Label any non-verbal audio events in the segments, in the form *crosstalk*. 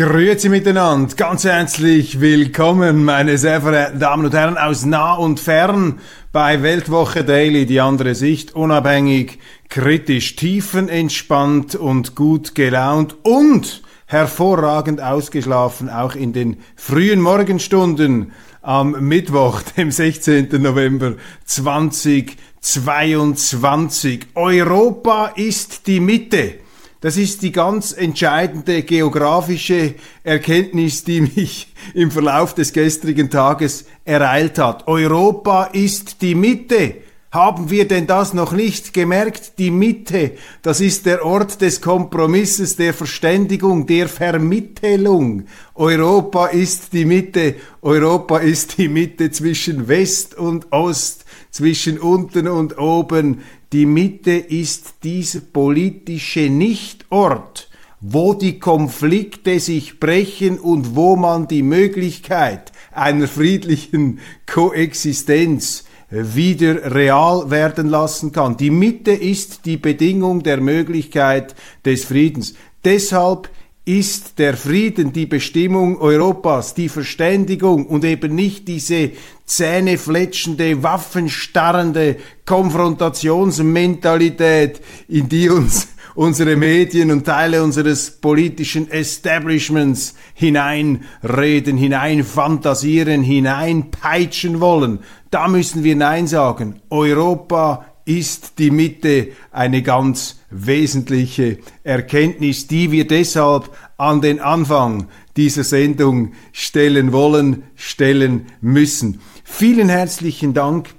Grüezi miteinander, ganz herzlich willkommen, meine sehr verehrten Damen und Herren aus nah und fern bei Weltwoche Daily, die andere Sicht, unabhängig, kritisch, tiefenentspannt und gut gelaunt und hervorragend ausgeschlafen, auch in den frühen Morgenstunden am Mittwoch, *laughs* dem 16. November 2022. Europa ist die Mitte. Das ist die ganz entscheidende geografische Erkenntnis, die mich im Verlauf des gestrigen Tages ereilt hat. Europa ist die Mitte. Haben wir denn das noch nicht gemerkt? Die Mitte, das ist der Ort des Kompromisses, der Verständigung, der Vermittelung. Europa ist die Mitte. Europa ist die Mitte zwischen West und Ost, zwischen unten und oben. Die Mitte ist dieser politische Nichtort, wo die Konflikte sich brechen und wo man die Möglichkeit einer friedlichen Koexistenz wieder real werden lassen kann. Die Mitte ist die Bedingung der Möglichkeit des Friedens. Deshalb ist der Frieden die Bestimmung Europas, die Verständigung und eben nicht diese zähnefletschende, waffenstarrende Konfrontationsmentalität, in die uns *laughs* unsere Medien und Teile unseres politischen Establishments hineinreden, hineinfantasieren, hineinpeitschen wollen. Da müssen wir Nein sagen. Europa ist die Mitte eine ganz wesentliche Erkenntnis, die wir deshalb an den Anfang dieser Sendung stellen wollen, stellen müssen. Vielen herzlichen Dank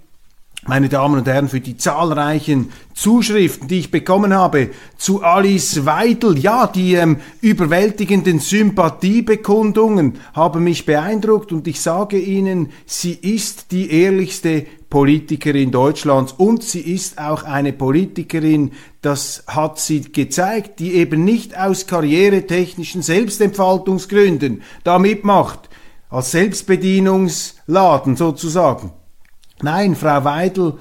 meine Damen und Herren, für die zahlreichen Zuschriften, die ich bekommen habe zu Alice Weidel. Ja, die ähm, überwältigenden Sympathiebekundungen haben mich beeindruckt und ich sage Ihnen, sie ist die ehrlichste Politikerin Deutschlands und sie ist auch eine Politikerin, das hat sie gezeigt, die eben nicht aus karrieretechnischen Selbstentfaltungsgründen da mitmacht, als Selbstbedienungsladen sozusagen. Nein, Frau Weidel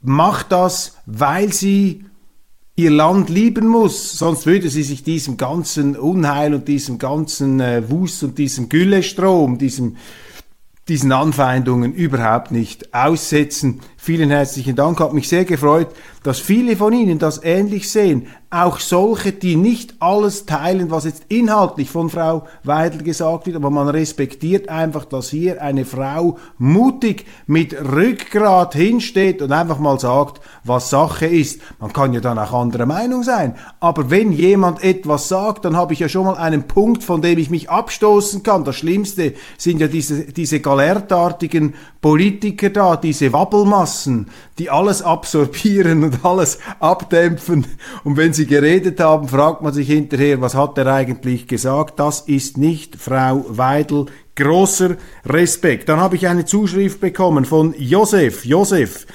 macht das, weil sie ihr Land lieben muss, sonst würde sie sich diesem ganzen Unheil und diesem ganzen äh, Wust und diesem Güllestrom, diesem diesen Anfeindungen überhaupt nicht aussetzen. Vielen herzlichen Dank, hat mich sehr gefreut, dass viele von Ihnen das ähnlich sehen. Auch solche, die nicht alles teilen, was jetzt inhaltlich von Frau Weidel gesagt wird, aber man respektiert einfach, dass hier eine Frau mutig mit Rückgrat hinsteht und einfach mal sagt, was Sache ist. Man kann ja dann auch anderer Meinung sein, aber wenn jemand etwas sagt, dann habe ich ja schon mal einen Punkt, von dem ich mich abstoßen kann. Das Schlimmste sind ja diese, diese galertartigen Politiker da, diese Wabbelmassen, die alles absorbieren und alles abdämpfen. Und wenn sie geredet haben, fragt man sich hinterher, was hat er eigentlich gesagt? Das ist nicht Frau Weidel. Großer Respekt. Dann habe ich eine Zuschrift bekommen von Josef. Josef,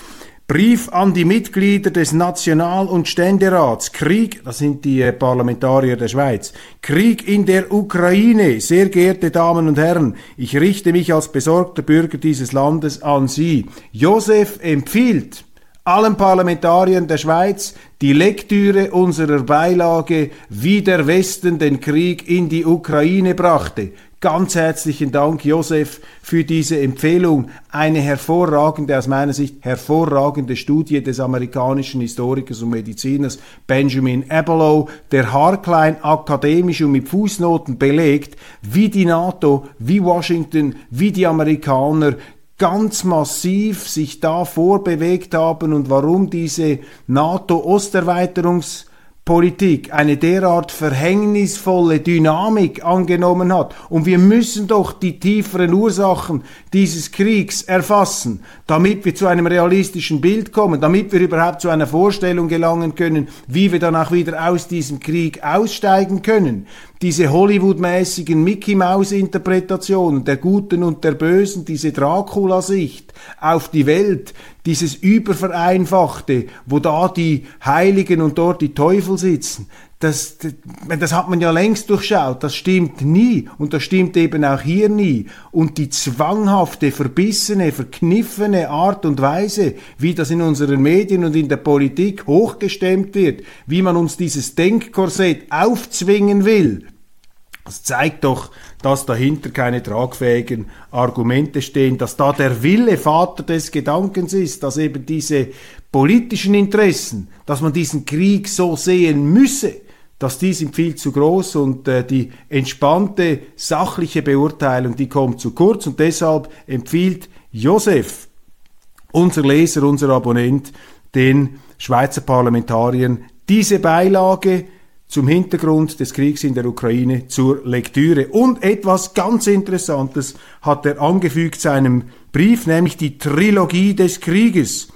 Brief an die Mitglieder des National- und Ständerats. Krieg, das sind die äh, Parlamentarier der Schweiz. Krieg in der Ukraine. Sehr geehrte Damen und Herren, ich richte mich als besorgter Bürger dieses Landes an Sie. Josef empfiehlt allen Parlamentariern der Schweiz die Lektüre unserer Beilage, wie der Westen den Krieg in die Ukraine brachte. Ganz herzlichen Dank, Josef, für diese Empfehlung. Eine hervorragende, aus meiner Sicht hervorragende Studie des amerikanischen Historikers und Mediziners Benjamin Abelow, der haarklein akademisch und mit Fußnoten belegt, wie die NATO, wie Washington, wie die Amerikaner ganz massiv sich da vorbewegt haben und warum diese NATO-Osterweiterungs Politik eine derart verhängnisvolle Dynamik angenommen hat. Und wir müssen doch die tieferen Ursachen dieses Kriegs erfassen, damit wir zu einem realistischen Bild kommen, damit wir überhaupt zu einer Vorstellung gelangen können, wie wir dann auch wieder aus diesem Krieg aussteigen können. Diese Hollywood-mäßigen Mickey-Maus-Interpretationen der Guten und der Bösen, diese Dracula-Sicht auf die Welt, dieses Übervereinfachte, wo da die Heiligen und dort die Teufel sitzen, das, das hat man ja längst durchschaut, das stimmt nie. Und das stimmt eben auch hier nie. Und die zwanghafte, verbissene, verkniffene Art und Weise, wie das in unseren Medien und in der Politik hochgestemmt wird, wie man uns dieses Denkkorsett aufzwingen will, das zeigt doch, dass dahinter keine tragfähigen Argumente stehen, dass da der Wille Vater des Gedankens ist, dass eben diese politischen Interessen, dass man diesen Krieg so sehen müsse, dass die sind viel zu groß und äh, die entspannte, sachliche Beurteilung, die kommt zu kurz und deshalb empfiehlt Josef, unser Leser, unser Abonnent, den Schweizer Parlamentariern diese Beilage zum Hintergrund des Kriegs in der Ukraine zur Lektüre. Und etwas ganz Interessantes hat er angefügt seinem Brief, nämlich die Trilogie des Krieges.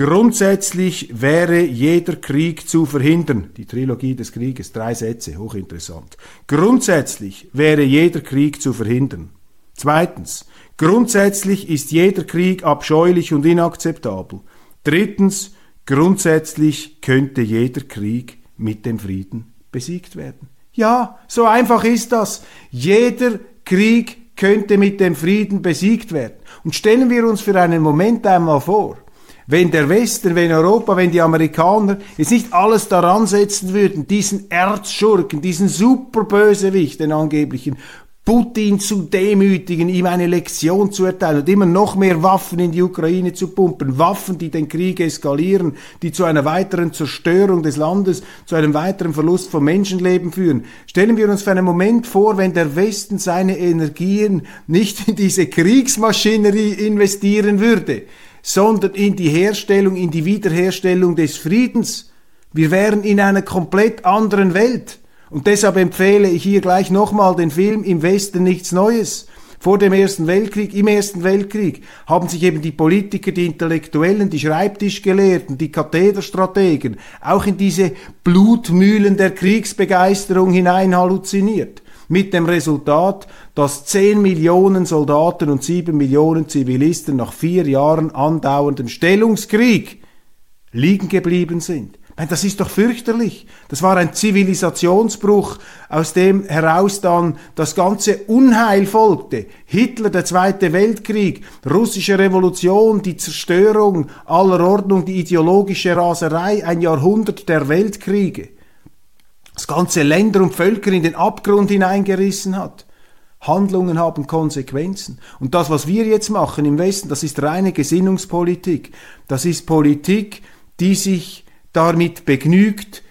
Grundsätzlich wäre jeder Krieg zu verhindern. Die Trilogie des Krieges, drei Sätze, hochinteressant. Grundsätzlich wäre jeder Krieg zu verhindern. Zweitens, grundsätzlich ist jeder Krieg abscheulich und inakzeptabel. Drittens, grundsätzlich könnte jeder Krieg mit dem Frieden besiegt werden. Ja, so einfach ist das. Jeder Krieg könnte mit dem Frieden besiegt werden. Und stellen wir uns für einen Moment einmal vor, wenn der Westen, wenn Europa, wenn die Amerikaner jetzt nicht alles daran setzen würden, diesen Erzschurken, diesen Superbösewicht, den angeblichen Putin zu demütigen, ihm eine Lektion zu erteilen und immer noch mehr Waffen in die Ukraine zu pumpen. Waffen, die den Krieg eskalieren, die zu einer weiteren Zerstörung des Landes, zu einem weiteren Verlust von Menschenleben führen. Stellen wir uns für einen Moment vor, wenn der Westen seine Energien nicht in diese Kriegsmaschinerie investieren würde, sondern in die Herstellung, in die Wiederherstellung des Friedens. Wir wären in einer komplett anderen Welt. Und deshalb empfehle ich hier gleich nochmal den Film Im Westen nichts Neues. Vor dem Ersten Weltkrieg, im Ersten Weltkrieg haben sich eben die Politiker, die Intellektuellen, die Schreibtischgelehrten, die Kathederstrategen auch in diese Blutmühlen der Kriegsbegeisterung hinein halluziniert. Mit dem Resultat, dass 10 Millionen Soldaten und 7 Millionen Zivilisten nach vier Jahren andauerndem Stellungskrieg liegen geblieben sind. Das ist doch fürchterlich. Das war ein Zivilisationsbruch, aus dem heraus dann das ganze Unheil folgte. Hitler, der Zweite Weltkrieg, russische Revolution, die Zerstörung aller Ordnung, die ideologische Raserei, ein Jahrhundert der Weltkriege. Das ganze Länder und Völker in den Abgrund hineingerissen hat. Handlungen haben Konsequenzen. Und das, was wir jetzt machen im Westen, das ist reine Gesinnungspolitik. Das ist Politik, die sich damit begnügt,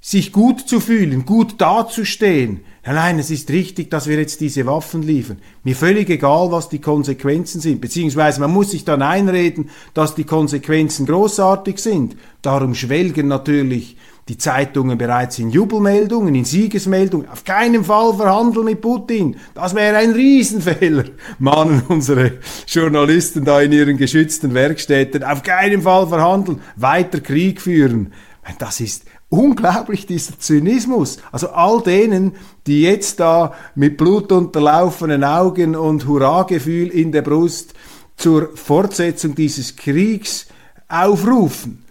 sich gut zu fühlen, gut dazustehen. Nein, es ist richtig, dass wir jetzt diese Waffen liefern. Mir völlig egal, was die Konsequenzen sind. Beziehungsweise man muss sich dann einreden, dass die Konsequenzen großartig sind. Darum schwelgen natürlich die Zeitungen bereits in Jubelmeldungen, in Siegesmeldungen. Auf keinen Fall verhandeln mit Putin. Das wäre ein Riesenfehler, mahnen unsere Journalisten da in ihren geschützten Werkstätten. Auf keinen Fall verhandeln, weiter Krieg führen. Das ist unglaublich, dieser Zynismus. Also all denen, die jetzt da mit blutunterlaufenen Augen und Hurragefühl in der Brust zur Fortsetzung dieses Kriegs aufrufen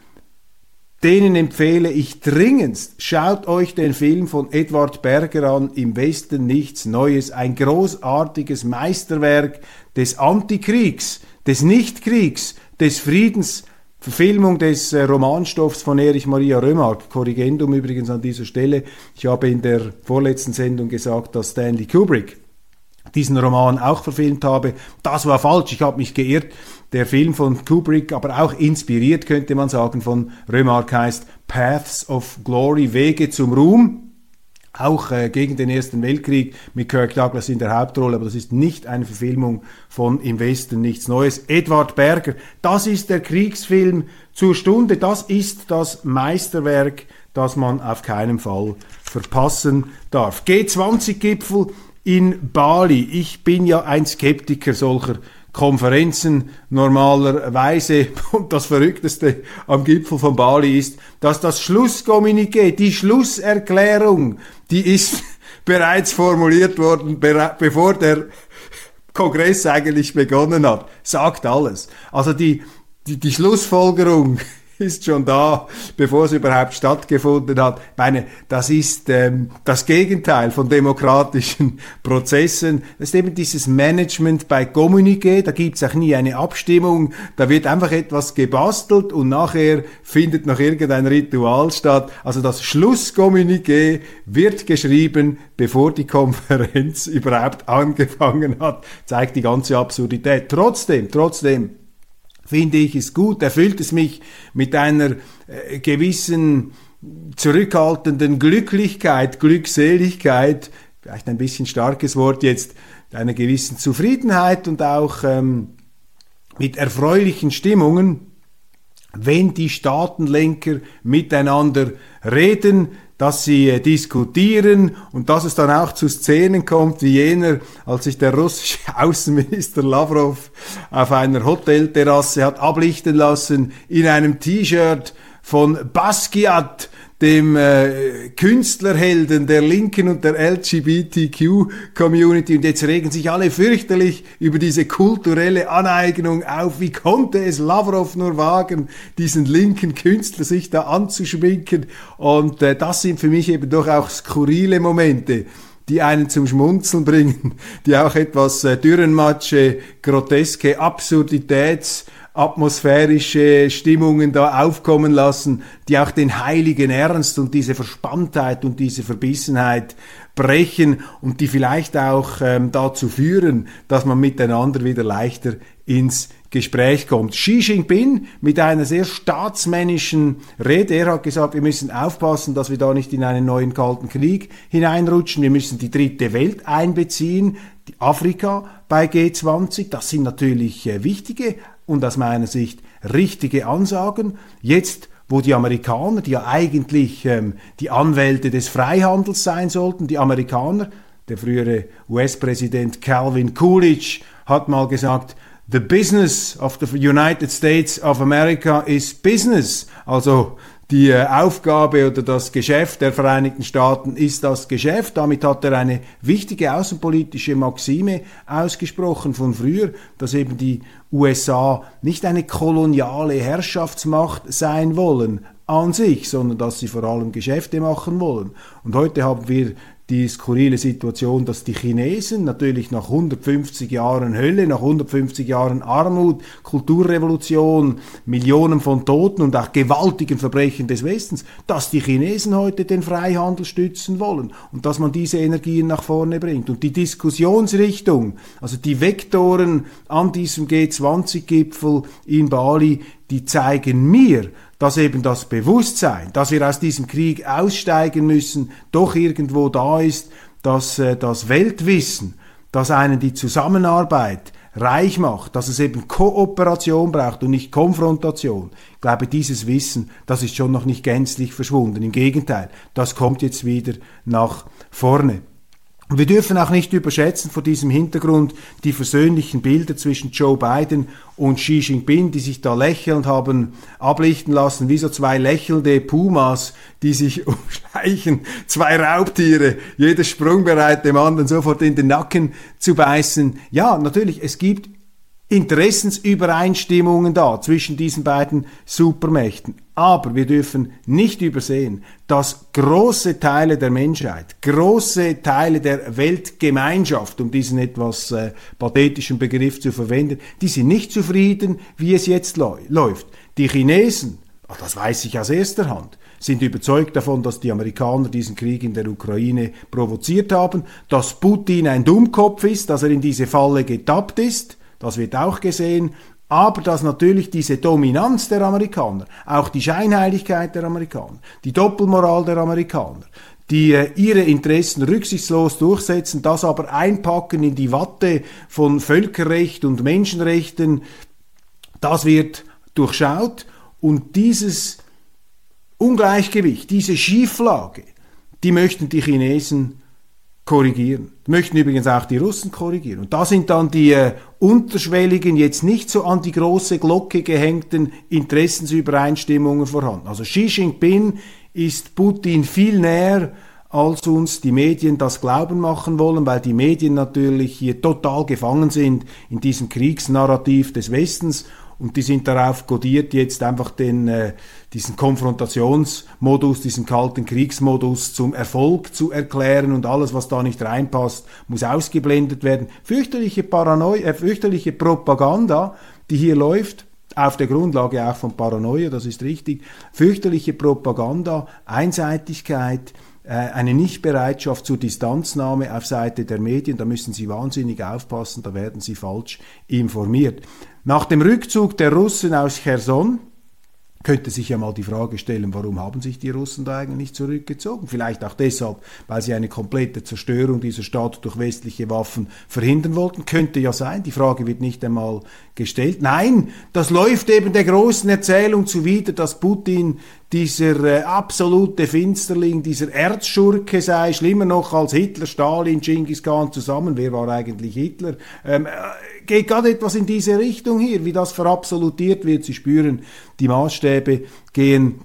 denen empfehle ich dringendst, schaut euch den Film von Edward Berger an, Im Westen nichts Neues, ein großartiges Meisterwerk des Antikriegs, des Nichtkriegs, des Friedens, Verfilmung des äh, Romanstoffs von Erich Maria Römark, Korrigendum übrigens an dieser Stelle. Ich habe in der vorletzten Sendung gesagt, dass Stanley Kubrick diesen Roman auch verfilmt habe. Das war falsch, ich habe mich geirrt. Der Film von Kubrick, aber auch inspiriert, könnte man sagen, von Remarque heißt Paths of Glory, Wege zum Ruhm. Auch äh, gegen den Ersten Weltkrieg mit Kirk Douglas in der Hauptrolle, aber das ist nicht eine Verfilmung von Im Westen nichts Neues. Edward Berger, das ist der Kriegsfilm zur Stunde, das ist das Meisterwerk das man auf keinen Fall verpassen darf. G20-Gipfel in Bali. Ich bin ja ein Skeptiker solcher Konferenzen normalerweise. *laughs* Und das Verrückteste am Gipfel von Bali ist, dass das Schlusskommuniqué, die Schlusserklärung, die ist *laughs* bereits formuliert worden, bevor der Kongress eigentlich begonnen hat. Sagt alles. Also die, die, die Schlussfolgerung ist schon da, bevor es überhaupt stattgefunden hat. Ich meine, das ist ähm, das Gegenteil von demokratischen *laughs* Prozessen. Das ist eben dieses Management bei Communiqué, da gibt's auch nie eine Abstimmung, da wird einfach etwas gebastelt und nachher findet noch irgendein Ritual statt. Also das Schlusskommuniqué wird geschrieben, bevor die Konferenz *laughs* überhaupt angefangen hat, zeigt die ganze Absurdität. Trotzdem, trotzdem, finde ich es gut, erfüllt es mich mit einer äh, gewissen zurückhaltenden Glücklichkeit, Glückseligkeit, vielleicht ein bisschen starkes Wort jetzt, einer gewissen Zufriedenheit und auch ähm, mit erfreulichen Stimmungen, wenn die Staatenlenker miteinander reden, dass sie äh, diskutieren und dass es dann auch zu Szenen kommt, wie jener, als sich der russische *laughs* Außenminister Lavrov auf einer Hotelterrasse hat ablichten lassen in einem T-Shirt von Basquiat, dem äh, Künstlerhelden der Linken und der LGBTQ-Community. Und jetzt regen sich alle fürchterlich über diese kulturelle Aneignung auf. Wie konnte es Lavrov nur wagen, diesen linken Künstler sich da anzuschminken? Und äh, das sind für mich eben doch auch skurrile Momente die einen zum Schmunzeln bringen, die auch etwas äh, Dürrenmatsche, groteske Absurditäts- atmosphärische Stimmungen da aufkommen lassen, die auch den heiligen Ernst und diese Verspanntheit und diese Verbissenheit brechen und die vielleicht auch ähm, dazu führen, dass man miteinander wieder leichter ins Gespräch kommt. Xi Jinping mit einer sehr staatsmännischen Rede, er hat gesagt, wir müssen aufpassen, dass wir da nicht in einen neuen kalten Krieg hineinrutschen, wir müssen die dritte Welt einbeziehen, die Afrika bei G20, das sind natürlich äh, wichtige und aus meiner Sicht richtige Ansagen. Jetzt, wo die Amerikaner, die ja eigentlich ähm, die Anwälte des Freihandels sein sollten, die Amerikaner, der frühere US-Präsident Calvin Coolidge hat mal gesagt, The business of the United States of America is business. Also die äh, Aufgabe oder das Geschäft der Vereinigten Staaten ist das Geschäft. Damit hat er eine wichtige außenpolitische Maxime ausgesprochen von früher, dass eben die USA nicht eine koloniale Herrschaftsmacht sein wollen an sich, sondern dass sie vor allem Geschäfte machen wollen. Und heute haben wir die skurrile Situation, dass die Chinesen natürlich nach 150 Jahren Hölle, nach 150 Jahren Armut, Kulturrevolution, Millionen von Toten und auch gewaltigen Verbrechen des Westens, dass die Chinesen heute den Freihandel stützen wollen und dass man diese Energien nach vorne bringt. Und die Diskussionsrichtung, also die Vektoren an diesem G20-Gipfel in Bali, die zeigen mir, dass eben das Bewusstsein, dass wir aus diesem Krieg aussteigen müssen, doch irgendwo da ist, dass äh, das Weltwissen, das einen die Zusammenarbeit reich macht, dass es eben Kooperation braucht und nicht Konfrontation. Ich glaube, dieses Wissen, das ist schon noch nicht gänzlich verschwunden. Im Gegenteil, das kommt jetzt wieder nach vorne. Und wir dürfen auch nicht überschätzen vor diesem Hintergrund die versöhnlichen Bilder zwischen Joe Biden und Xi Jinping, die sich da lächelnd haben ablichten lassen, wie so zwei lächelnde Pumas, die sich *laughs* umschleichen, zwei Raubtiere, jedes sprungbereit dem anderen sofort in den Nacken zu beißen. Ja, natürlich, es gibt Interessensübereinstimmungen da zwischen diesen beiden Supermächten. Aber wir dürfen nicht übersehen, dass große Teile der Menschheit, große Teile der Weltgemeinschaft, um diesen etwas äh, pathetischen Begriff zu verwenden, die sind nicht zufrieden, wie es jetzt läuft. Die Chinesen, das weiß ich aus erster Hand, sind überzeugt davon, dass die Amerikaner diesen Krieg in der Ukraine provoziert haben, dass Putin ein Dummkopf ist, dass er in diese Falle getappt ist, das wird auch gesehen, aber dass natürlich diese Dominanz der Amerikaner, auch die Scheinheiligkeit der Amerikaner, die Doppelmoral der Amerikaner, die äh, ihre Interessen rücksichtslos durchsetzen, das aber einpacken in die Watte von Völkerrecht und Menschenrechten, das wird durchschaut und dieses Ungleichgewicht, diese Schieflage, die möchten die Chinesen korrigieren. Möchten übrigens auch die Russen korrigieren. Und da sind dann die äh, unterschwelligen, jetzt nicht so an die große Glocke gehängten Interessensübereinstimmungen vorhanden. Also Xi Jinping ist Putin viel näher, als uns die Medien das glauben machen wollen, weil die Medien natürlich hier total gefangen sind in diesem Kriegsnarrativ des Westens und die sind darauf kodiert, jetzt einfach den, äh, diesen Konfrontationsmodus, diesen kalten Kriegsmodus zum Erfolg zu erklären und alles, was da nicht reinpasst, muss ausgeblendet werden. Fürchterliche Paranoia, äh, fürchterliche Propaganda, die hier läuft, auf der Grundlage auch von Paranoia, das ist richtig, fürchterliche Propaganda, Einseitigkeit, äh, eine Nichtbereitschaft zur Distanznahme auf Seite der Medien, da müssen Sie wahnsinnig aufpassen, da werden Sie falsch informiert. Nach dem Rückzug der Russen aus Cherson könnte sich ja mal die Frage stellen, warum haben sich die Russen da eigentlich zurückgezogen? Vielleicht auch deshalb, weil sie eine komplette Zerstörung dieser Stadt durch westliche Waffen verhindern wollten. Könnte ja sein, die Frage wird nicht einmal gestellt. Nein, das läuft eben der großen Erzählung zuwider, dass Putin dieser äh, absolute Finsterling, dieser Erzschurke sei, schlimmer noch als Hitler, Stalin, Genghis Khan zusammen. Wer war eigentlich Hitler? Ähm, äh, geht gerade etwas in diese Richtung hier, wie das verabsolutiert wird. Sie spüren, die Maßstäbe gehen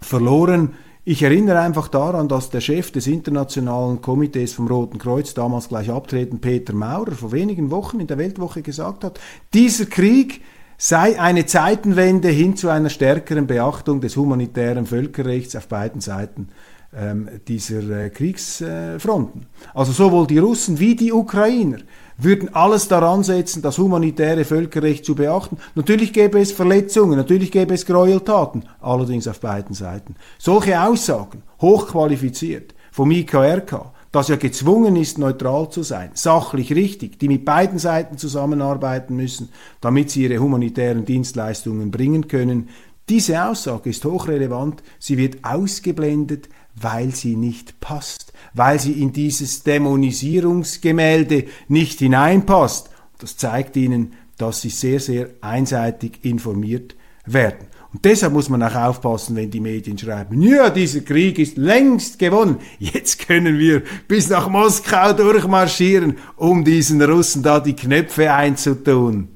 verloren. Ich erinnere einfach daran, dass der Chef des Internationalen Komitees vom Roten Kreuz, damals gleich abtreten, Peter Maurer, vor wenigen Wochen in der Weltwoche gesagt hat, dieser Krieg sei eine Zeitenwende hin zu einer stärkeren Beachtung des humanitären Völkerrechts auf beiden Seiten ähm, dieser äh, Kriegsfronten. Also sowohl die Russen wie die Ukrainer würden alles daran setzen, das humanitäre Völkerrecht zu beachten. Natürlich gäbe es Verletzungen, natürlich gäbe es Gräueltaten, allerdings auf beiden Seiten. Solche Aussagen, hochqualifiziert, vom IKRK, das ja gezwungen ist, neutral zu sein, sachlich richtig, die mit beiden Seiten zusammenarbeiten müssen, damit sie ihre humanitären Dienstleistungen bringen können. Diese Aussage ist hochrelevant, sie wird ausgeblendet, weil sie nicht passt, weil sie in dieses Dämonisierungsgemälde nicht hineinpasst. Das zeigt ihnen, dass sie sehr, sehr einseitig informiert werden. Und deshalb muss man auch aufpassen, wenn die Medien schreiben, ja, dieser Krieg ist längst gewonnen. Jetzt können wir bis nach Moskau durchmarschieren, um diesen Russen da die Knöpfe einzutun.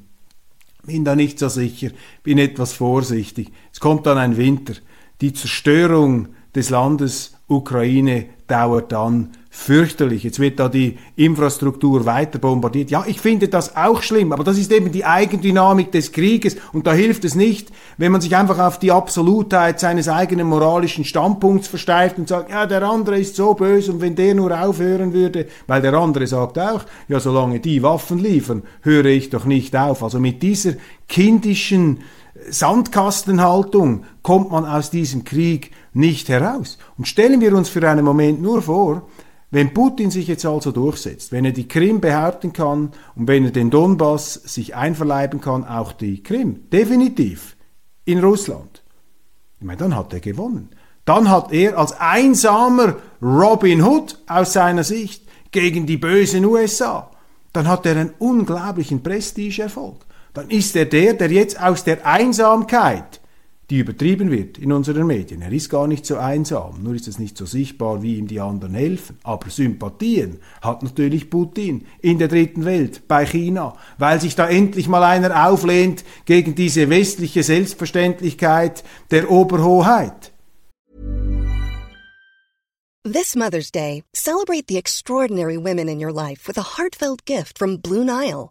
Bin da nicht so sicher, bin etwas vorsichtig. Es kommt dann ein Winter. Die Zerstörung des Landes Ukraine dauert dann fürchterlich. Jetzt wird da die Infrastruktur weiter bombardiert. Ja, ich finde das auch schlimm, aber das ist eben die Eigendynamik des Krieges und da hilft es nicht, wenn man sich einfach auf die Absolutheit seines eigenen moralischen Standpunkts versteift und sagt, ja, der andere ist so böse und wenn der nur aufhören würde, weil der andere sagt auch, ja, solange die Waffen liefern, höre ich doch nicht auf. Also mit dieser kindischen Sandkastenhaltung kommt man aus diesem Krieg nicht heraus. Und stellen wir uns für einen Moment nur vor, wenn Putin sich jetzt also durchsetzt, wenn er die Krim behaupten kann und wenn er den Donbass sich einverleiben kann, auch die Krim, definitiv in Russland, ich meine, dann hat er gewonnen. Dann hat er als einsamer Robin Hood aus seiner Sicht gegen die bösen USA, dann hat er einen unglaublichen Prestigeerfolg. Dann ist er der, der jetzt aus der Einsamkeit die übertrieben wird in unseren Medien. Er ist gar nicht so einsam, nur ist es nicht so sichtbar, wie ihm die anderen helfen. Aber Sympathien hat natürlich Putin in der dritten Welt, bei China, weil sich da endlich mal einer auflehnt gegen diese westliche Selbstverständlichkeit der Oberhoheit. This Mother's Day, celebrate the extraordinary women in your life with a heartfelt gift from Blue Nile.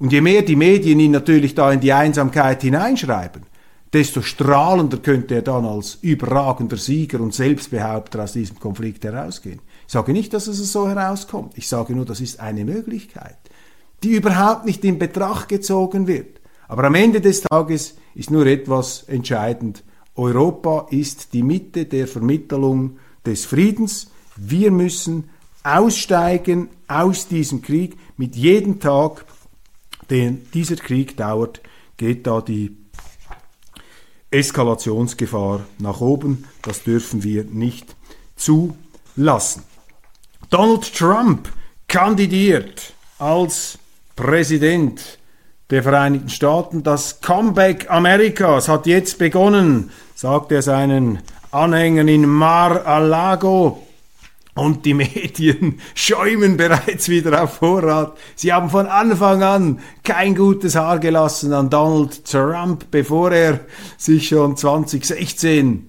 Und je mehr die Medien ihn natürlich da in die Einsamkeit hineinschreiben, desto strahlender könnte er dann als überragender Sieger und Selbstbehaupter aus diesem Konflikt herausgehen. Ich sage nicht, dass es so herauskommt. Ich sage nur, das ist eine Möglichkeit, die überhaupt nicht in Betracht gezogen wird. Aber am Ende des Tages ist nur etwas entscheidend. Europa ist die Mitte der Vermittlung des Friedens. Wir müssen aussteigen aus diesem Krieg. Mit jedem Tag, den dieser Krieg dauert, geht da die Eskalationsgefahr nach oben. Das dürfen wir nicht zulassen. Donald Trump kandidiert als Präsident der Vereinigten Staaten. Das Comeback Amerikas hat jetzt begonnen, sagt er seinen Anhängern in Mar-a-Lago. Und die Medien *laughs* schäumen bereits wieder auf Vorrat. Sie haben von Anfang an kein gutes Haar gelassen an Donald Trump, bevor er sich schon 2016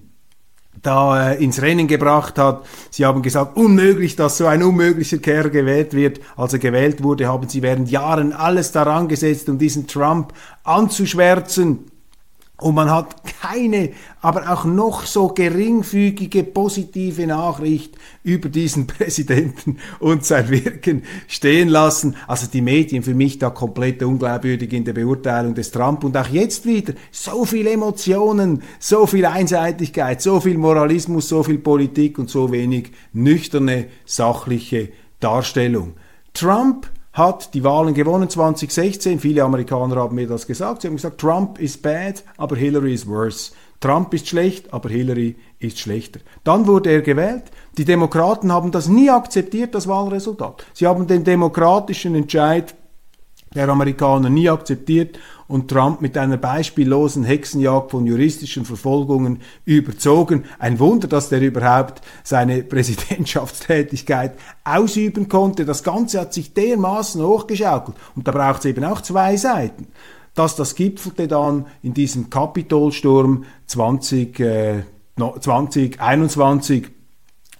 da äh, ins Rennen gebracht hat. Sie haben gesagt, unmöglich, dass so ein unmöglicher Kerl gewählt wird. Als er gewählt wurde, haben sie während Jahren alles daran gesetzt, um diesen Trump anzuschwärzen. Und man hat keine, aber auch noch so geringfügige positive Nachricht über diesen *laughs* Präsidenten und sein Wirken stehen lassen. Also die Medien für mich da komplett unglaubwürdig in der Beurteilung des Trump und auch jetzt wieder so viel Emotionen, so viel Einseitigkeit, so viel Moralismus, so viel Politik und so wenig nüchterne, sachliche Darstellung. Trump hat die Wahlen gewonnen 2016. Viele Amerikaner haben mir das gesagt. Sie haben gesagt, Trump is bad, aber Hillary is worse. Trump ist schlecht, aber Hillary ist schlechter. Dann wurde er gewählt. Die Demokraten haben das nie akzeptiert, das Wahlresultat. Sie haben den demokratischen Entscheid der Amerikaner nie akzeptiert und Trump mit einer beispiellosen Hexenjagd von juristischen Verfolgungen überzogen. Ein Wunder, dass der überhaupt seine *laughs* Präsidentschaftstätigkeit ausüben konnte. Das Ganze hat sich dermaßen hochgeschaukelt und da braucht es eben auch zwei Seiten. Dass das gipfelte dann in diesem Kapitolsturm 20, äh, 2021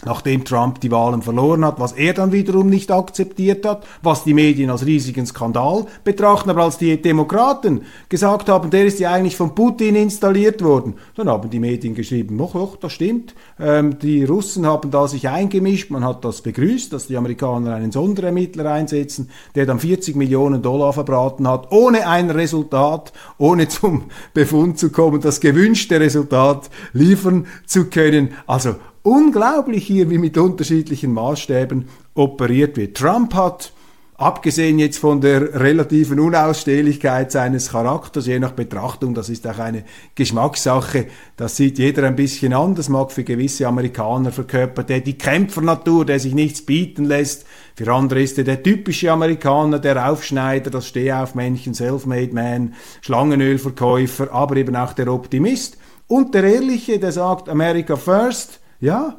nachdem Trump die Wahlen verloren hat, was er dann wiederum nicht akzeptiert hat, was die Medien als riesigen Skandal betrachten, aber als die Demokraten gesagt haben, der ist ja eigentlich von Putin installiert worden, dann haben die Medien geschrieben, doch, doch, das stimmt, ähm, die Russen haben da sich eingemischt, man hat das begrüßt, dass die Amerikaner einen Sonderermittler einsetzen, der dann 40 Millionen Dollar verbraten hat, ohne ein Resultat, ohne zum *laughs* Befund zu kommen, das gewünschte Resultat liefern zu können. Also unglaublich hier, wie mit unterschiedlichen Maßstäben operiert wird. Trump hat, abgesehen jetzt von der relativen Unausstehlichkeit seines Charakters, je nach Betrachtung, das ist auch eine Geschmackssache, das sieht jeder ein bisschen anders, mag für gewisse Amerikaner verkörpert er die Kämpfernatur, der sich nichts bieten lässt, für andere ist er der typische Amerikaner, der Aufschneider, das Stehaufmännchen, Selfmade Man, Schlangenölverkäufer, aber eben auch der Optimist und der Ehrliche, der sagt America First, ja,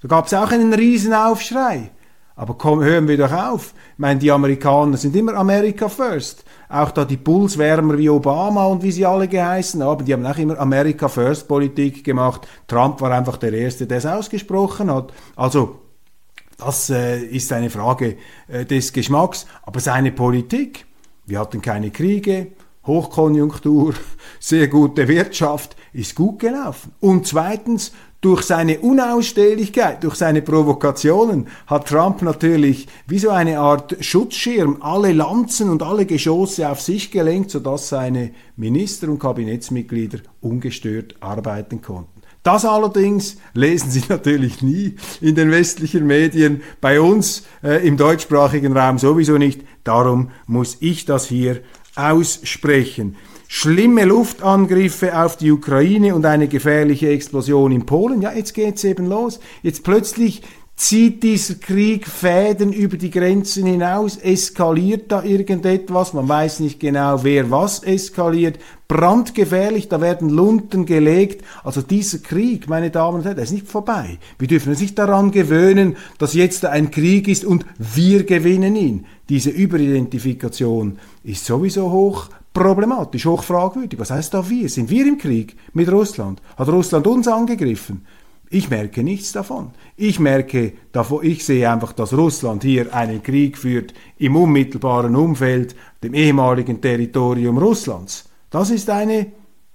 da gab es auch einen Riesenaufschrei. Aber komm, hören wir doch auf. Ich meine, die Amerikaner sind immer America First. Auch da die Pulswärmer wie Obama und wie sie alle geheißen haben, die haben auch immer America First Politik gemacht. Trump war einfach der Erste, der es ausgesprochen hat. Also, das äh, ist eine Frage äh, des Geschmacks. Aber seine Politik, wir hatten keine Kriege, Hochkonjunktur, *laughs* sehr gute Wirtschaft, ist gut gelaufen. Und zweitens, durch seine Unausstehlichkeit, durch seine Provokationen hat Trump natürlich wie so eine Art Schutzschirm alle Lanzen und alle Geschosse auf sich gelenkt, sodass seine Minister und Kabinettsmitglieder ungestört arbeiten konnten. Das allerdings lesen Sie *laughs* natürlich nie in den westlichen Medien, bei uns äh, im deutschsprachigen Raum sowieso nicht. Darum muss ich das hier aussprechen schlimme Luftangriffe auf die Ukraine und eine gefährliche Explosion in Polen. Ja, jetzt geht's eben los. Jetzt plötzlich Zieht dieser Krieg Fäden über die Grenzen hinaus? Eskaliert da irgendetwas? Man weiß nicht genau, wer was eskaliert. Brandgefährlich, da werden Lunten gelegt. Also dieser Krieg, meine Damen und Herren, der ist nicht vorbei. Wir dürfen uns nicht daran gewöhnen, dass jetzt ein Krieg ist und wir gewinnen ihn. Diese Überidentifikation ist sowieso hoch problematisch, hoch fragwürdig. Was heißt da wir? Sind wir im Krieg mit Russland? Hat Russland uns angegriffen? Ich merke nichts davon. Ich merke davon, ich sehe einfach, dass Russland hier einen Krieg führt im unmittelbaren Umfeld, dem ehemaligen Territorium Russlands. Das ist eine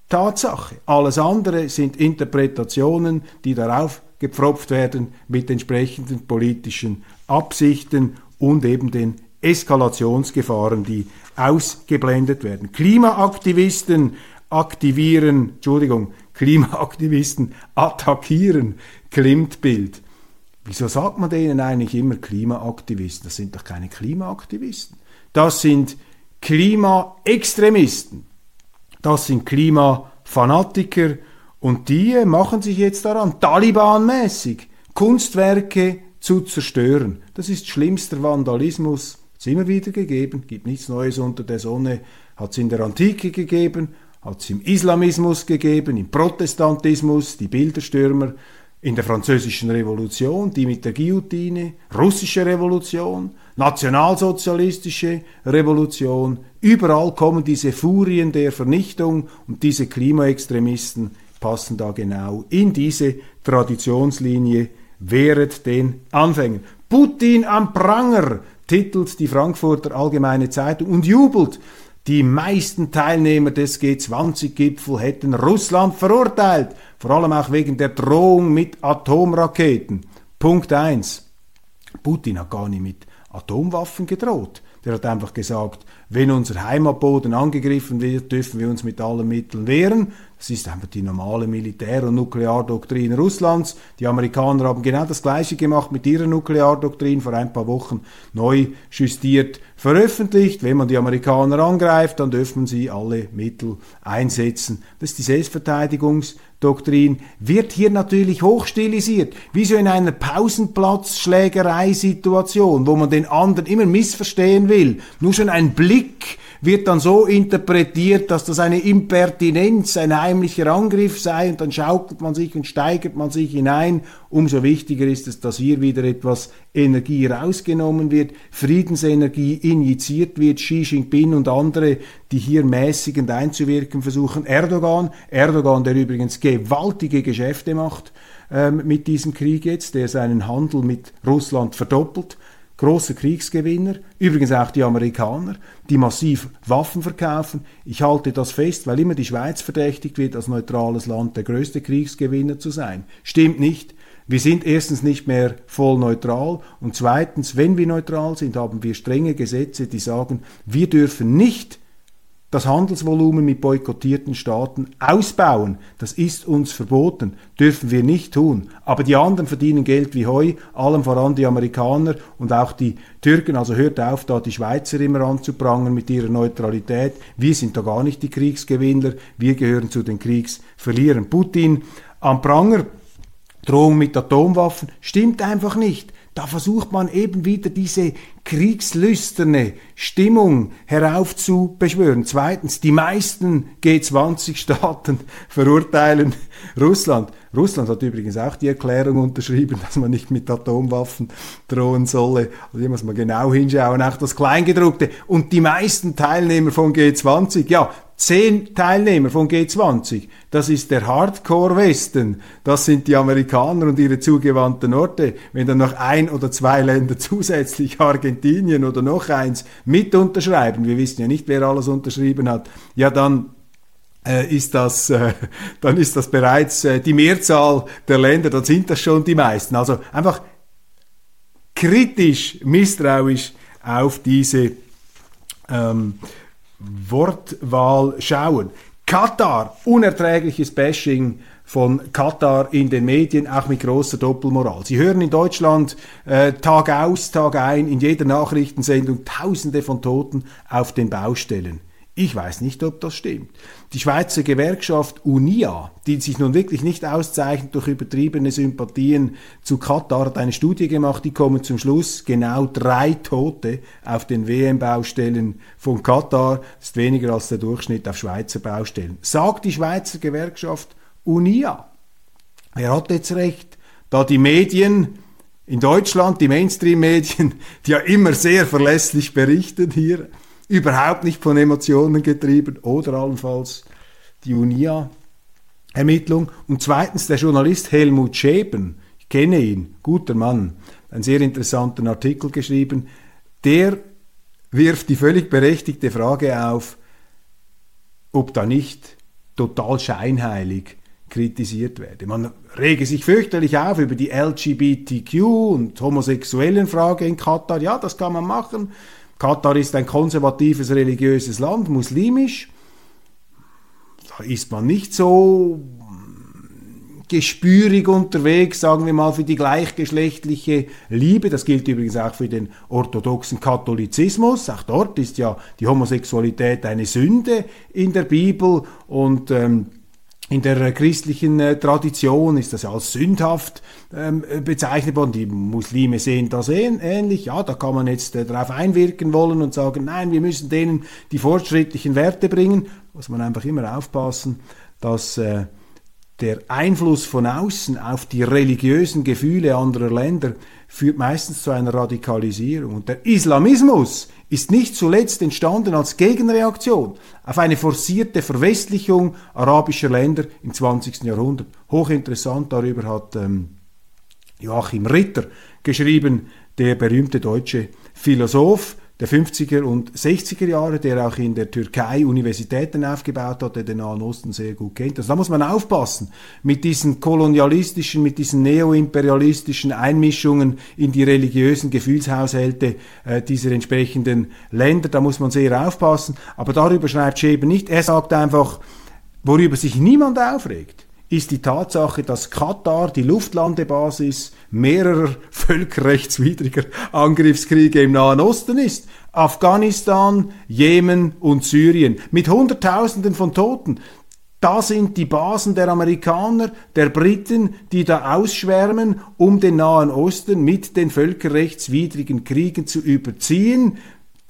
Tatsache. Alles andere sind Interpretationen, die darauf gepfropft werden mit entsprechenden politischen Absichten und eben den Eskalationsgefahren, die ausgeblendet werden. Klimaaktivisten aktivieren, Entschuldigung, Klimaaktivisten attackieren Klimtbild. Wieso sagt man denen eigentlich immer Klimaaktivisten? Das sind doch keine Klimaaktivisten. Das sind Klimaextremisten. Das sind Klimafanatiker und die machen sich jetzt daran, Taliban-mäßig Kunstwerke zu zerstören. Das ist schlimmster Vandalismus. Es immer wieder gegeben, gibt nichts Neues unter der Sonne, hat es in der Antike gegeben, hat es im Islamismus gegeben, im Protestantismus, die Bilderstürmer, in der französischen Revolution, die mit der Guillotine, russische Revolution, nationalsozialistische Revolution, überall kommen diese Furien der Vernichtung und diese Klimaextremisten passen da genau in diese Traditionslinie. Während den Anfängen. Putin am Pranger titelt die Frankfurter Allgemeine Zeitung und jubelt die meisten Teilnehmer des G20-Gipfel hätten Russland verurteilt, vor allem auch wegen der Drohung mit Atomraketen. Punkt 1. Putin hat gar nicht mit Atomwaffen gedroht. Der hat einfach gesagt, wenn unser Heimatboden angegriffen wird, dürfen wir uns mit allen Mitteln wehren. Das ist einfach die normale Militär- und Nukleardoktrin Russlands. Die Amerikaner haben genau das Gleiche gemacht mit ihrer Nukleardoktrin vor ein paar Wochen neu justiert veröffentlicht. Wenn man die Amerikaner angreift, dann dürfen sie alle Mittel einsetzen. Das ist die Selbstverteidigungsdoktrin. Wird hier natürlich hochstilisiert, wie so in einer Pausenplatzschlägerei-Situation, wo man den anderen immer missverstehen will. Nur schon ein Blick wird dann so interpretiert, dass das eine Impertinenz, ein heimlicher Angriff sei und dann schaukelt man sich und steigert man sich hinein. Umso wichtiger ist es, dass hier wieder etwas Energie rausgenommen wird, Friedensenergie injiziert wird, Xi Jinping und andere, die hier mäßigend einzuwirken versuchen. Erdogan, Erdogan, der übrigens gewaltige Geschäfte macht ähm, mit diesem Krieg jetzt, der seinen Handel mit Russland verdoppelt großer Kriegsgewinner, übrigens auch die Amerikaner, die massiv Waffen verkaufen. Ich halte das fest, weil immer die Schweiz verdächtigt wird, als neutrales Land der größte Kriegsgewinner zu sein. Stimmt nicht. Wir sind erstens nicht mehr voll neutral und zweitens, wenn wir neutral sind, haben wir strenge Gesetze, die sagen, wir dürfen nicht das Handelsvolumen mit boykottierten Staaten ausbauen. Das ist uns verboten, dürfen wir nicht tun. Aber die anderen verdienen Geld wie Heu, allem voran die Amerikaner und auch die Türken. Also hört auf, da die Schweizer immer anzuprangern mit ihrer Neutralität. Wir sind da gar nicht die Kriegsgewinner, wir gehören zu den Kriegsverlierern. Putin am Pranger, Drohung mit Atomwaffen, stimmt einfach nicht. Da versucht man eben wieder diese kriegslüsterne Stimmung heraufzubeschwören. Zweitens, die meisten G20-Staaten *laughs* verurteilen Russland. Russland hat übrigens auch die Erklärung unterschrieben, dass man nicht mit Atomwaffen drohen solle. Also hier muss man genau hinschauen, auch das Kleingedruckte. Und die meisten Teilnehmer von G20, ja, zehn Teilnehmer von G20. Das ist der Hardcore-Westen. Das sind die Amerikaner und ihre zugewandten Orte. Wenn dann noch ein oder zwei Länder *laughs* zusätzlich, Argentinien oder noch eins, mit unterschreiben, wir wissen ja nicht, wer alles unterschrieben hat, ja dann äh, ist das, äh, *laughs* dann ist das bereits äh, die Mehrzahl der Länder, dann sind das schon die meisten. Also einfach kritisch, misstrauisch auf diese ähm, Wortwahl schauen. Katar, unerträgliches Bashing von Katar in den Medien, auch mit großer Doppelmoral. Sie hören in Deutschland äh, Tag aus, Tag ein, in jeder Nachrichtensendung Tausende von Toten auf den Baustellen. Ich weiß nicht, ob das stimmt. Die Schweizer Gewerkschaft UNIA, die sich nun wirklich nicht auszeichnet durch übertriebene Sympathien zu Katar, hat eine Studie gemacht, die kommen zum Schluss genau drei Tote auf den WM-Baustellen von Katar. Das ist weniger als der Durchschnitt auf Schweizer Baustellen. Sagt die Schweizer Gewerkschaft UNIA. Wer hat jetzt recht? Da die Medien in Deutschland, die Mainstream-Medien, *laughs* die ja immer sehr verlässlich berichten hier, überhaupt nicht von Emotionen getrieben oder allenfalls die UNIA-Ermittlung. Und zweitens der Journalist Helmut Scheben, ich kenne ihn, guter Mann, einen sehr interessanten Artikel geschrieben, der wirft die völlig berechtigte Frage auf, ob da nicht total scheinheilig kritisiert werde. Man rege sich fürchterlich auf über die LGBTQ und homosexuellen Frage in Katar. Ja, das kann man machen. Katar ist ein konservatives religiöses Land, muslimisch. Da ist man nicht so gespürig unterwegs, sagen wir mal, für die gleichgeschlechtliche Liebe. Das gilt übrigens auch für den orthodoxen Katholizismus. Auch dort ist ja die Homosexualität eine Sünde in der Bibel und ähm, in der christlichen äh, Tradition ist das ja als sündhaft ähm, bezeichnet worden. Die Muslime sehen das ähnlich. Ja, da kann man jetzt äh, darauf einwirken wollen und sagen, nein, wir müssen denen die fortschrittlichen Werte bringen. Muss man einfach immer aufpassen, dass äh, der Einfluss von außen auf die religiösen Gefühle anderer Länder führt meistens zu einer Radikalisierung. Und der Islamismus ist nicht zuletzt entstanden als Gegenreaktion auf eine forcierte Verwestlichung arabischer Länder im 20. Jahrhundert. Hochinteressant darüber hat ähm, Joachim Ritter geschrieben, der berühmte deutsche Philosoph, der 50er und 60er Jahre, der auch in der Türkei Universitäten aufgebaut hat, der den Nahen Osten sehr gut kennt. Also da muss man aufpassen mit diesen kolonialistischen, mit diesen neoimperialistischen Einmischungen in die religiösen Gefühlshaushalte äh, dieser entsprechenden Länder. Da muss man sehr aufpassen. Aber darüber schreibt Schäben nicht. Er sagt einfach, worüber sich niemand aufregt ist die Tatsache, dass Katar die Luftlandebasis mehrerer *laughs* völkerrechtswidriger Angriffskriege im Nahen Osten ist. Afghanistan, Jemen und Syrien mit Hunderttausenden von Toten. Da sind die Basen der Amerikaner, der Briten, die da ausschwärmen, um den Nahen Osten mit den völkerrechtswidrigen Kriegen zu überziehen,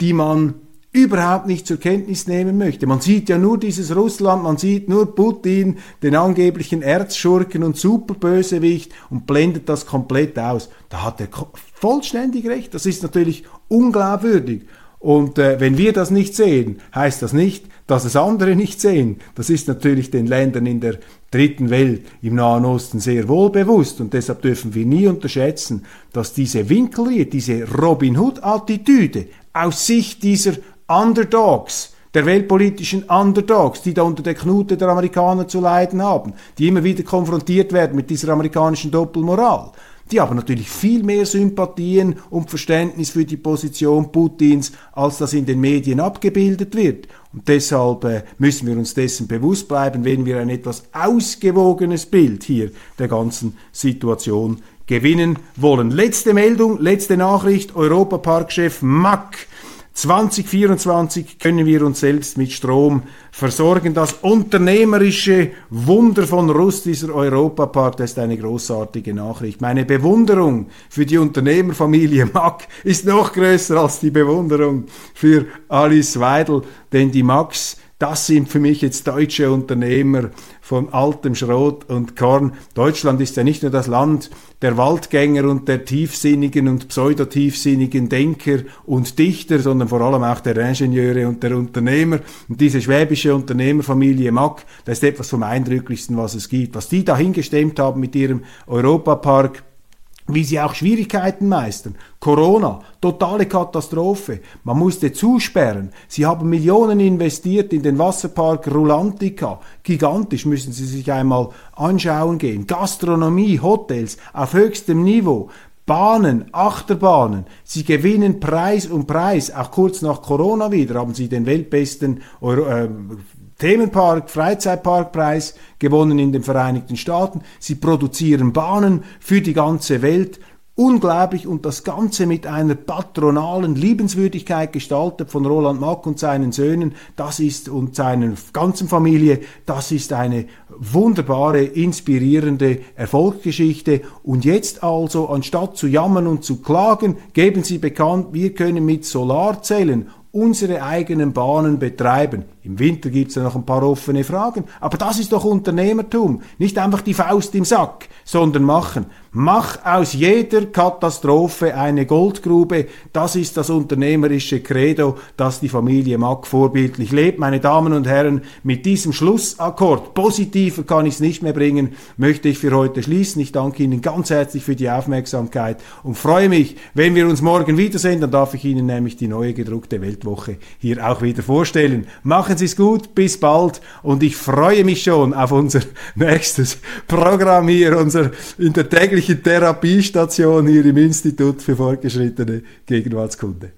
die man überhaupt nicht zur Kenntnis nehmen möchte. Man sieht ja nur dieses Russland, man sieht nur Putin, den angeblichen Erzschurken und Superbösewicht und blendet das komplett aus. Da hat er vollständig recht. Das ist natürlich unglaubwürdig. Und äh, wenn wir das nicht sehen, heißt das nicht, dass es andere nicht sehen. Das ist natürlich den Ländern in der dritten Welt im Nahen Osten sehr wohl bewusst und deshalb dürfen wir nie unterschätzen, dass diese Winkelried, diese Robin Hood-Attitüde aus Sicht dieser Underdogs, der weltpolitischen Underdogs, die da unter der Knute der Amerikaner zu leiden haben, die immer wieder konfrontiert werden mit dieser amerikanischen Doppelmoral. Die haben natürlich viel mehr Sympathien und Verständnis für die Position Putins, als das in den Medien abgebildet wird. Und deshalb äh, müssen wir uns dessen bewusst bleiben, wenn wir ein etwas ausgewogenes Bild hier der ganzen Situation gewinnen wollen. Letzte Meldung, letzte Nachricht, Europaparkchef Mack 2024 können wir uns selbst mit Strom versorgen. Das unternehmerische Wunder von Rust, dieser Europapark, das ist eine großartige Nachricht. Meine Bewunderung für die Unternehmerfamilie Mack ist noch größer als die Bewunderung für Alice Weidel, denn die Max das sind für mich jetzt deutsche Unternehmer von altem Schrot und Korn. Deutschland ist ja nicht nur das Land der Waldgänger und der tiefsinnigen und pseudotiefsinnigen Denker und Dichter, sondern vor allem auch der Ingenieure und der Unternehmer. Und diese schwäbische Unternehmerfamilie Mack, das ist etwas vom Eindrücklichsten, was es gibt. Was die dahingestemmt haben mit ihrem Europapark, wie sie auch Schwierigkeiten meistern. Corona, totale Katastrophe. Man musste zusperren. Sie haben Millionen investiert in den Wasserpark Rulantica. Gigantisch müssen Sie sich einmal anschauen gehen. Gastronomie, Hotels auf höchstem Niveau. Bahnen, Achterbahnen, sie gewinnen Preis um Preis. Auch kurz nach Corona wieder haben sie den weltbesten Euro, äh, Themenpark, Freizeitparkpreis gewonnen in den Vereinigten Staaten. Sie produzieren Bahnen für die ganze Welt. unglaublich und das Ganze mit einer patronalen Liebenswürdigkeit gestaltet von Roland Mack und seinen Söhnen, das ist und seiner ganzen Familie, das ist eine wunderbare, inspirierende Erfolgsgeschichte und jetzt also anstatt zu jammern und zu klagen, geben Sie bekannt, wir können mit Solarzellen unsere eigenen Bahnen betreiben. Im Winter gibt's ja noch ein paar offene Fragen, aber das ist doch Unternehmertum. Nicht einfach die Faust im Sack, sondern machen. Mach aus jeder Katastrophe eine Goldgrube. Das ist das unternehmerische Credo, das die Familie Mack vorbildlich lebt. Meine Damen und Herren, mit diesem Schlussakkord, positiver kann ich es nicht mehr bringen, möchte ich für heute schließen. Ich danke Ihnen ganz herzlich für die Aufmerksamkeit und freue mich, wenn wir uns morgen wiedersehen. Dann darf ich Ihnen nämlich die neue gedruckte Weltwoche hier auch wieder vorstellen. Machen Sie es gut, bis bald und ich freue mich schon auf unser *laughs* nächstes Programm hier, unser in der täglichen wirkliche Therapiestation hier im Institut für fortgeschrittene Gegenwartskunde.